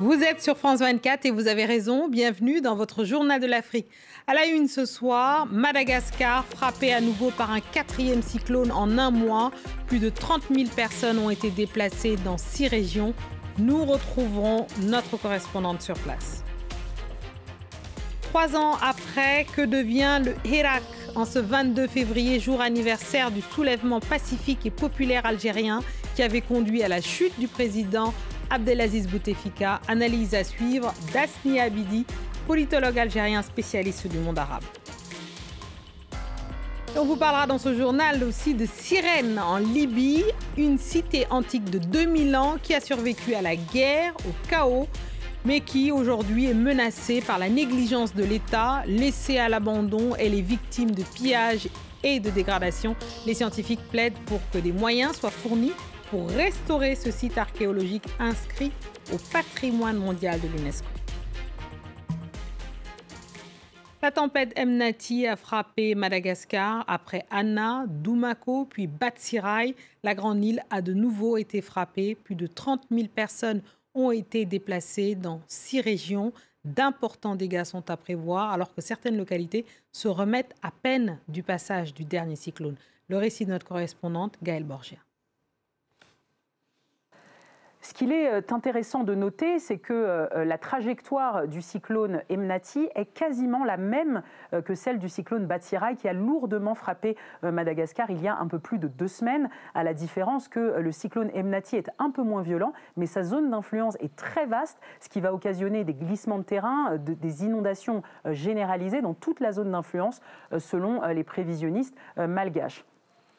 Vous êtes sur France 24 et vous avez raison. Bienvenue dans votre journal de l'Afrique. À la une ce soir, Madagascar frappé à nouveau par un quatrième cyclone en un mois. Plus de 30 000 personnes ont été déplacées dans six régions. Nous retrouverons notre correspondante sur place. Trois ans après, que devient le Hirak en ce 22 février, jour anniversaire du soulèvement pacifique et populaire algérien qui avait conduit à la chute du président Abdelaziz Bouteflika. Analyse à suivre d'Asni Abidi, politologue algérien spécialiste du monde arabe. On vous parlera dans ce journal aussi de Cyrène en Libye, une cité antique de 2000 ans qui a survécu à la guerre, au chaos, mais qui aujourd'hui est menacée par la négligence de l'État, laissée à l'abandon. Elle est victime de pillages et de dégradation. Les scientifiques plaident pour que des moyens soient fournis pour restaurer ce site archéologique inscrit au patrimoine mondial de l'UNESCO. La tempête Mnati a frappé Madagascar après Anna, Doumako, puis Batsirai. La grande île a de nouveau été frappée. Plus de 30 000 personnes ont été déplacées dans six régions. D'importants dégâts sont à prévoir alors que certaines localités se remettent à peine du passage du dernier cyclone. Le récit de notre correspondante Gaëlle Borgia. Ce qu'il est euh, intéressant de noter, c'est que euh, la trajectoire du cyclone Emnati est quasiment la même euh, que celle du cyclone Batsirai qui a lourdement frappé Madagascar il y a un peu plus de deux semaines, à la différence que le cyclone Emnati est un peu moins violent, mais sa zone d'influence est très vaste, ce qui va occasionner des glissements de terrain, des inondations généralisées dans toute la zone d'influence, selon les prévisionnistes malgaches.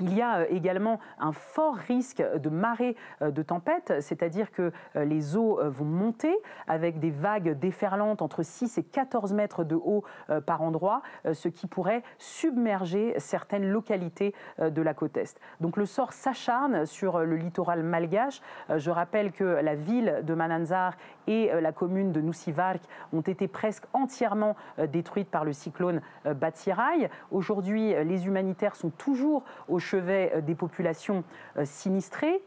Il y a euh, également un fort risque de marée euh, de tempête, c'est-à-dire que euh, les eaux vont monter avec des vagues déferlantes entre 6 et 14 mètres de haut par endroit, ce qui pourrait submerger certaines localités de la côte Est. Donc le sort s'acharne sur le littoral malgache. Je rappelle que la ville de Mananzar et la commune de Nusivark ont été presque entièrement détruites par le cyclone Batsirai. Aujourd'hui, les humanitaires sont toujours au chevet euh, des populations euh, sinistrées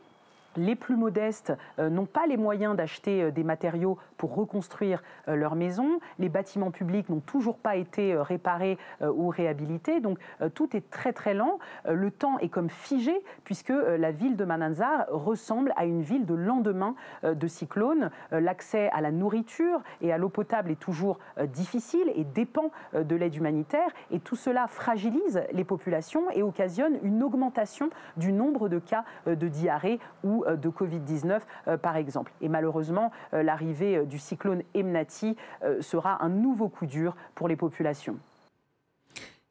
les plus modestes euh, n'ont pas les moyens d'acheter euh, des matériaux pour reconstruire euh, leur maison. Les bâtiments publics n'ont toujours pas été réparés ou réhabilités. Donc tout est très très lent. Le temps est comme figé puisque la ville de Mananzar ressemble à une ville de lendemain de cyclone. L'accès à la nourriture et à l'eau potable est toujours difficile et dépend de l'aide humanitaire. Et tout cela fragilise les populations et occasionne une augmentation du nombre de cas de diarrhée ou euh, de Covid-19, euh, par exemple. Et malheureusement, euh, l'arrivée du cyclone Emnati sera un nouveau coup dur pour les populations.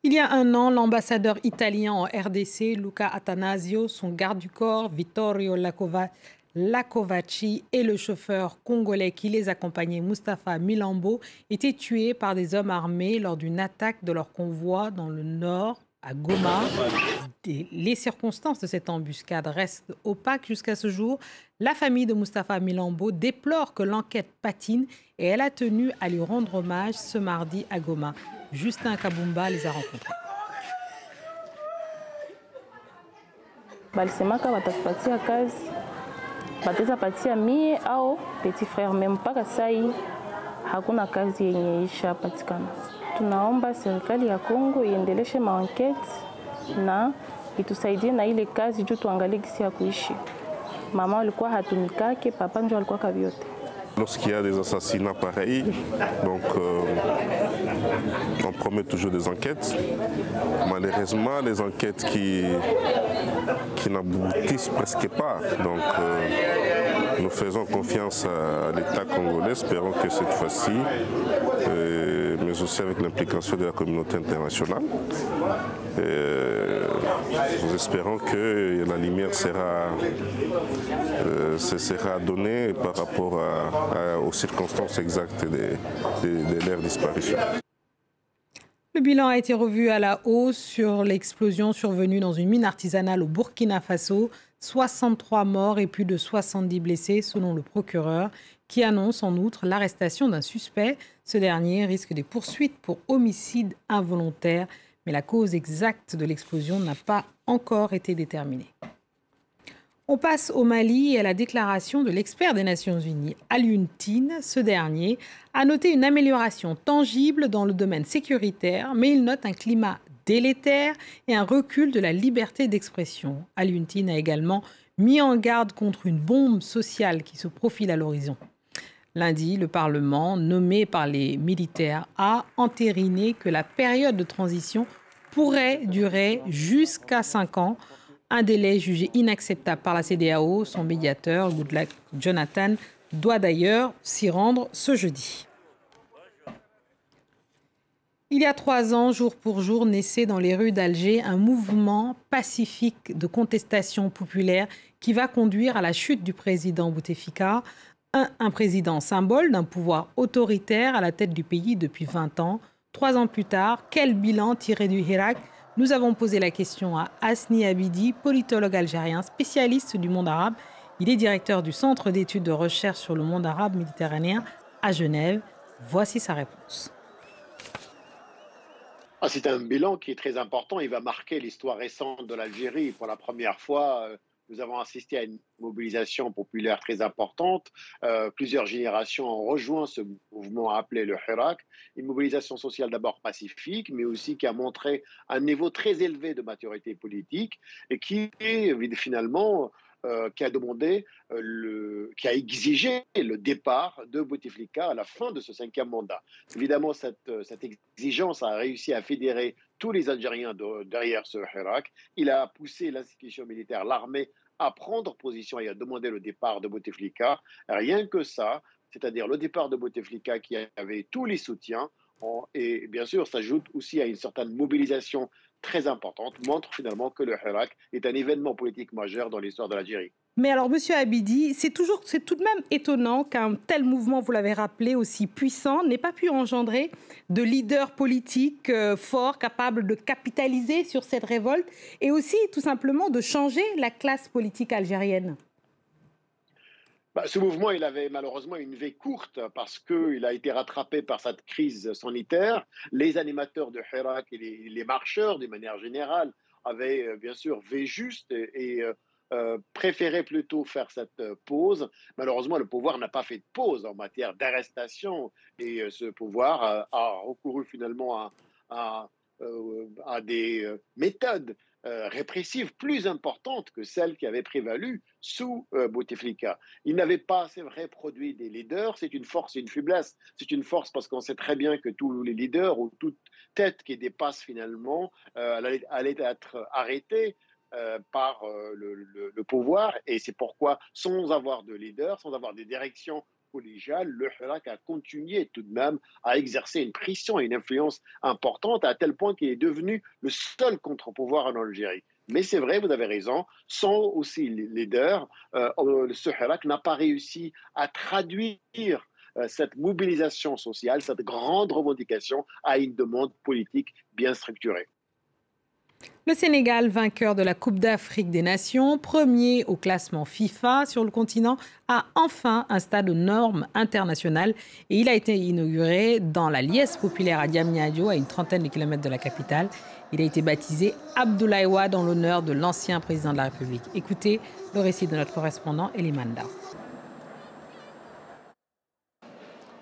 Il y a un an, l'ambassadeur italien en RDC, Luca Atanasio, son garde du corps, Vittorio Lacovacci, et le chauffeur congolais qui les accompagnait, Mustapha Milambo, étaient tués par des hommes armés lors d'une attaque de leur convoi dans le nord à Goma. Les circonstances de cette embuscade restent opaques jusqu'à ce jour. La famille de Mustapha Milambo déplore que l'enquête patine et elle a tenu à lui rendre hommage ce mardi à Goma. Justin Kabumba les a rencontrés. Tunaomba serikali ya Kongo papa. Lorsqu'il y a des assassinats pareils, donc euh, on promet toujours des enquêtes. Malheureusement, les enquêtes qui, qui n'aboutissent presque pas. Donc euh, nous faisons confiance à l'État congolais, espérons que cette fois-ci, euh, mais aussi avec l'implication de la communauté internationale, nous espérons que la lumière sera, sera donnée par rapport aux circonstances exactes de, de, leur disparition. Le bilan a été revu à la hausse sur l'explosion survenue dans une mine artisanale au Burkina Faso. 63 morts et plus de 70 blessés selon le procureur qui annonce en outre l'arrestation d'un suspect. Ce dernier risque des poursuites pour homicide involontaire, mais la cause exacte de l'explosion n'a pas encore été déterminée. On passe au Mali et à la déclaration de l'expert des Nations Unies, Alioune Tine. Ce dernier a noté une amélioration tangible dans le domaine sécuritaire, mais il note un climat délétère et un recul de la liberté d'expression. Alioune Tine a également mis en garde contre une bombe sociale qui se profile à l'horizon. Lundi, le Parlement, nommé par les militaires, a entériné que la période de transition pourrait durer jusqu'à cinq ans un délai jugé inacceptable par la CDAO. Son médiateur, Goodluck Jonathan, doit d'ailleurs s'y rendre ce jeudi. Il y a trois ans, jour pour jour, naissait dans les rues d'Alger un mouvement pacifique de contestation populaire qui va conduire à la chute du président Bouteflika, un, président symbole d'un pouvoir autoritaire à la tête du pays depuis 20 ans. Trois ans plus tard, quel bilan tirer du Hirak? Nous avons posé la question à Asni Abidi, politologue algérien, spécialiste du monde arabe. Il est directeur du Centre d'études de recherche sur le monde arabe méditerranéen à Genève. Voici sa réponse. Ah, c'est un bilan qui est très important. Il va marquer l'histoire récente de l'Algérie. Pour la première fois, euh, nous avons assisté à une mobilisation populaire très importante. Euh, plusieurs générations ont rejoint ce mouvement appelé le Hirak. Une mobilisation sociale d'abord pacifique, mais aussi qui a montré un niveau très élevé de maturité politique et qui finalement euh, qui a demandé, euh, le, qui a exigé le départ de Bouteflika à la fin de ce cinquième mandat. Évidemment, cette, cette exigence a réussi à fédérer tous les Algériens de, derrière ce Hirak. Il a poussé l'institution militaire, l'armée, à prendre position et à demander le départ de Bouteflika. Rien que ça, c'est-à-dire le départ de Bouteflika qui avait tous les soutiens, et bien sûr s'ajoute aussi à une certaine mobilisation très importante, montre finalement que le Hirak est un événement politique majeur dans l'histoire de l'Algérie. Mais alors, Monsieur Abidi, c'est toujours, c'est tout de même étonnant qu'un tel mouvement, vous l'avez rappelé, aussi puissant, n'ait pas pu engendrer de leaders politiques euh, forts, capables de capitaliser sur cette révolte et aussi, tout simplement, de changer la classe politique algérienne. Bah, ce mouvement, il avait malheureusement une vie courte parce qu'il a été rattrapé par cette crise sanitaire. Les animateurs de Hirak et les, marcheurs, d'une manière générale, avaient euh, bien sûr vu juste et, euh, euh, préférait plutôt faire cette euh, pause. Malheureusement, le pouvoir n'a pas fait de pause en matière d'arrestation et ce pouvoir a recouru finalement à, des méthodes répressives plus importantes que celles qui avaient prévalu sous Bouteflika. Il n'avait pas, c'est vrai, produit des leaders. C'est une force et une faiblesse. C'est une force parce qu'on sait très bien que tous les leaders ou toute tête qui dépasse finalement allait, allait être arrêtée. Euh, par euh, le, pouvoir. Et c'est pourquoi, sans avoir de leader, sans avoir des directions le Hirak a continué tout de même à exercer une pression et une influence importante à tel point qu'il est devenu le seul contre-pouvoir en Algérie. Mais c'est vrai, vous avez raison, sans aussi leader, euh, ce Hirak n'a pas réussi à traduire cette mobilisation sociale, cette grande revendication à une demande politique bien structurée. Le Sénégal, vainqueur de la Coupe d'Afrique des Nations, premier au classement FIFA sur le continent, a enfin un stade aux normes internationales et il a été inauguré dans la liesse populaire à Diamniadio, à une trentaine de kilomètres de la capitale. Il a été baptisé Abdoulaye Wade en l'honneur de l'ancien président de la République. Écoutez le récit de notre correspondant Elimanda.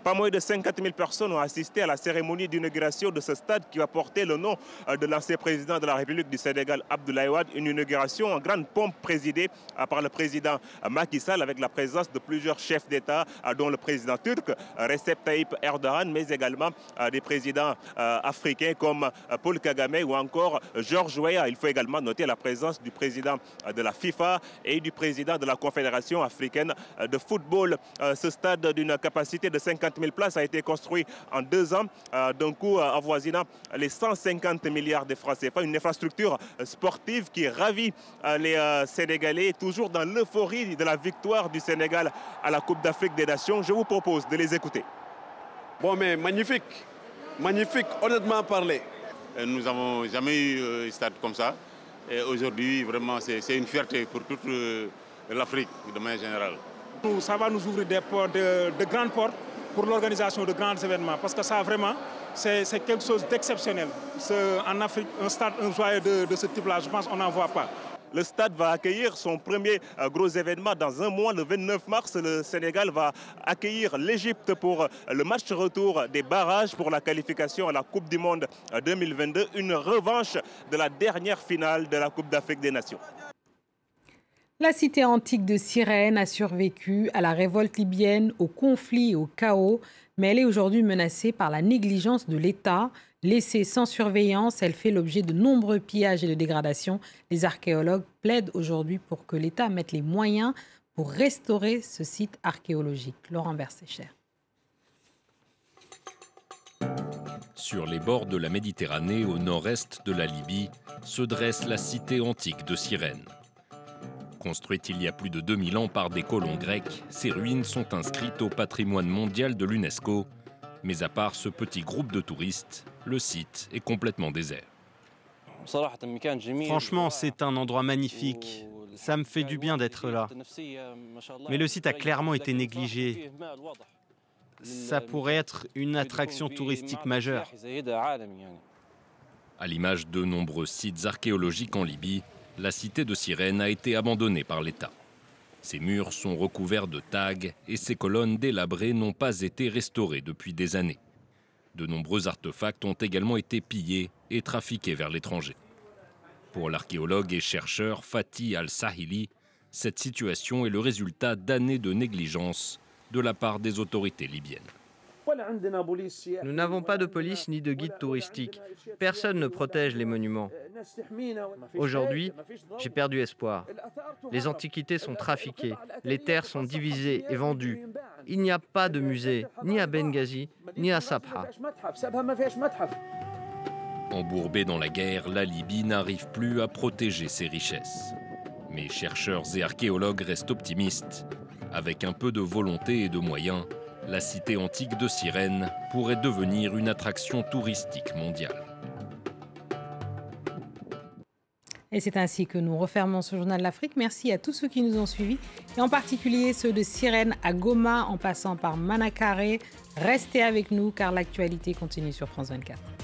Pas moins de 50 000 personnes ont assisté à la cérémonie d'inauguration de ce stade qui va porter le nom euh, de l'ancien président de la République du Sénégal, Abdoulaye Wade. Une inauguration en grande pompe présidée euh, par le président Macky Sall avec la présence de plusieurs chefs d'État, euh, dont le président turc Recep Tayyip Erdogan, mais également des présidents africains comme Paul Kagame ou encore Georges Weah. Il faut également noter la présence du président de la FIFA et du président de la Confédération africaine de football. Ce stade d'une capacité de 50 000 places a été construit en deux ans, euh, d'un coût euh, avoisinant les 150 milliards de francs CFA. Une infrastructure sportive qui ravit euh, les Sénégalais, toujours dans l'euphorie de la victoire du Sénégal à la Coupe d'Afrique des Nations. Je vous propose de les écouter. Bon, mais magnifique, magnifique, honnêtement parlé. Nous n'avons jamais eu un stade comme ça. Et aujourd'hui, vraiment, c'est une fierté pour toute l'Afrique de manière générale. Ça va nous ouvrir des portes, de, de grandes portes pour l'organisation de grands événements. Parce que ça, vraiment, c'est quelque chose d'exceptionnel. En Afrique, un stade, un joyeux de, ce type-là, je pense qu'on n'en voit pas. le stade va accueillir son premier euh, gros événement dans un mois. Le 29 mars, le Sénégal va accueillir l'Égypte pour euh, le match retour des barrages pour la qualification à la Coupe du Monde 2022. Une revanche de la dernière finale de la Coupe d'Afrique des Nations. La cité antique de Cyrène a survécu à la révolte libyenne, au conflit et au chaos, mais elle est aujourd'hui menacée par la négligence de l'État. Laissée sans surveillance, elle fait l'objet de nombreux pillages et de dégradations. Les archéologues plaident aujourd'hui pour que l'État mette les moyens pour restaurer ce site archéologique. Laurent Bersécher. Sur les bords de la Méditerranée, au nord-est de la Libye, se dresse la cité antique de Cyrène. Construite il y a plus de 2000 ans par des colons grecs, ces ruines sont inscrites au patrimoine mondial de l'UNESCO. Mais à part ce petit groupe de touristes, le site est complètement désert. Franchement, c'est un endroit magnifique. Ça me fait du bien d'être là. Mais le site a clairement été négligé. Ça pourrait être une attraction touristique majeure. À l'image de nombreux sites archéologiques en Libye, la cité de Cyrène a été abandonnée par l'État. Ses murs sont recouverts de tags et ses colonnes délabrées n'ont pas été restaurées depuis des années. De nombreux artefacts ont également été pillés et trafiqués vers l'étranger. Pour l'archéologue et chercheur Fatih Al-Sahili, cette situation est le résultat d'années de négligence de la part des autorités libyennes. Nous n'avons pas de police ni de guide touristique. Personne ne protège les monuments. Aujourd'hui, j'ai perdu espoir. Les antiquités sont trafiquées, les terres sont divisées et vendues. Il n'y a pas de musée, ni à Benghazi, ni à Sabha. Embourbée dans la guerre, la Libye n'arrive plus à protéger ses richesses. Mais chercheurs et archéologues restent optimistes. Avec un peu de volonté et de moyens, la cité antique de Cyrène pourrait devenir une attraction touristique mondiale. Et c'est ainsi que nous refermons ce journal de l'Afrique. Merci à tous ceux qui nous ont suivis, et en particulier ceux de Cyrène à Goma, en passant par Manakare. Restez avec nous car l'actualité continue sur France 24.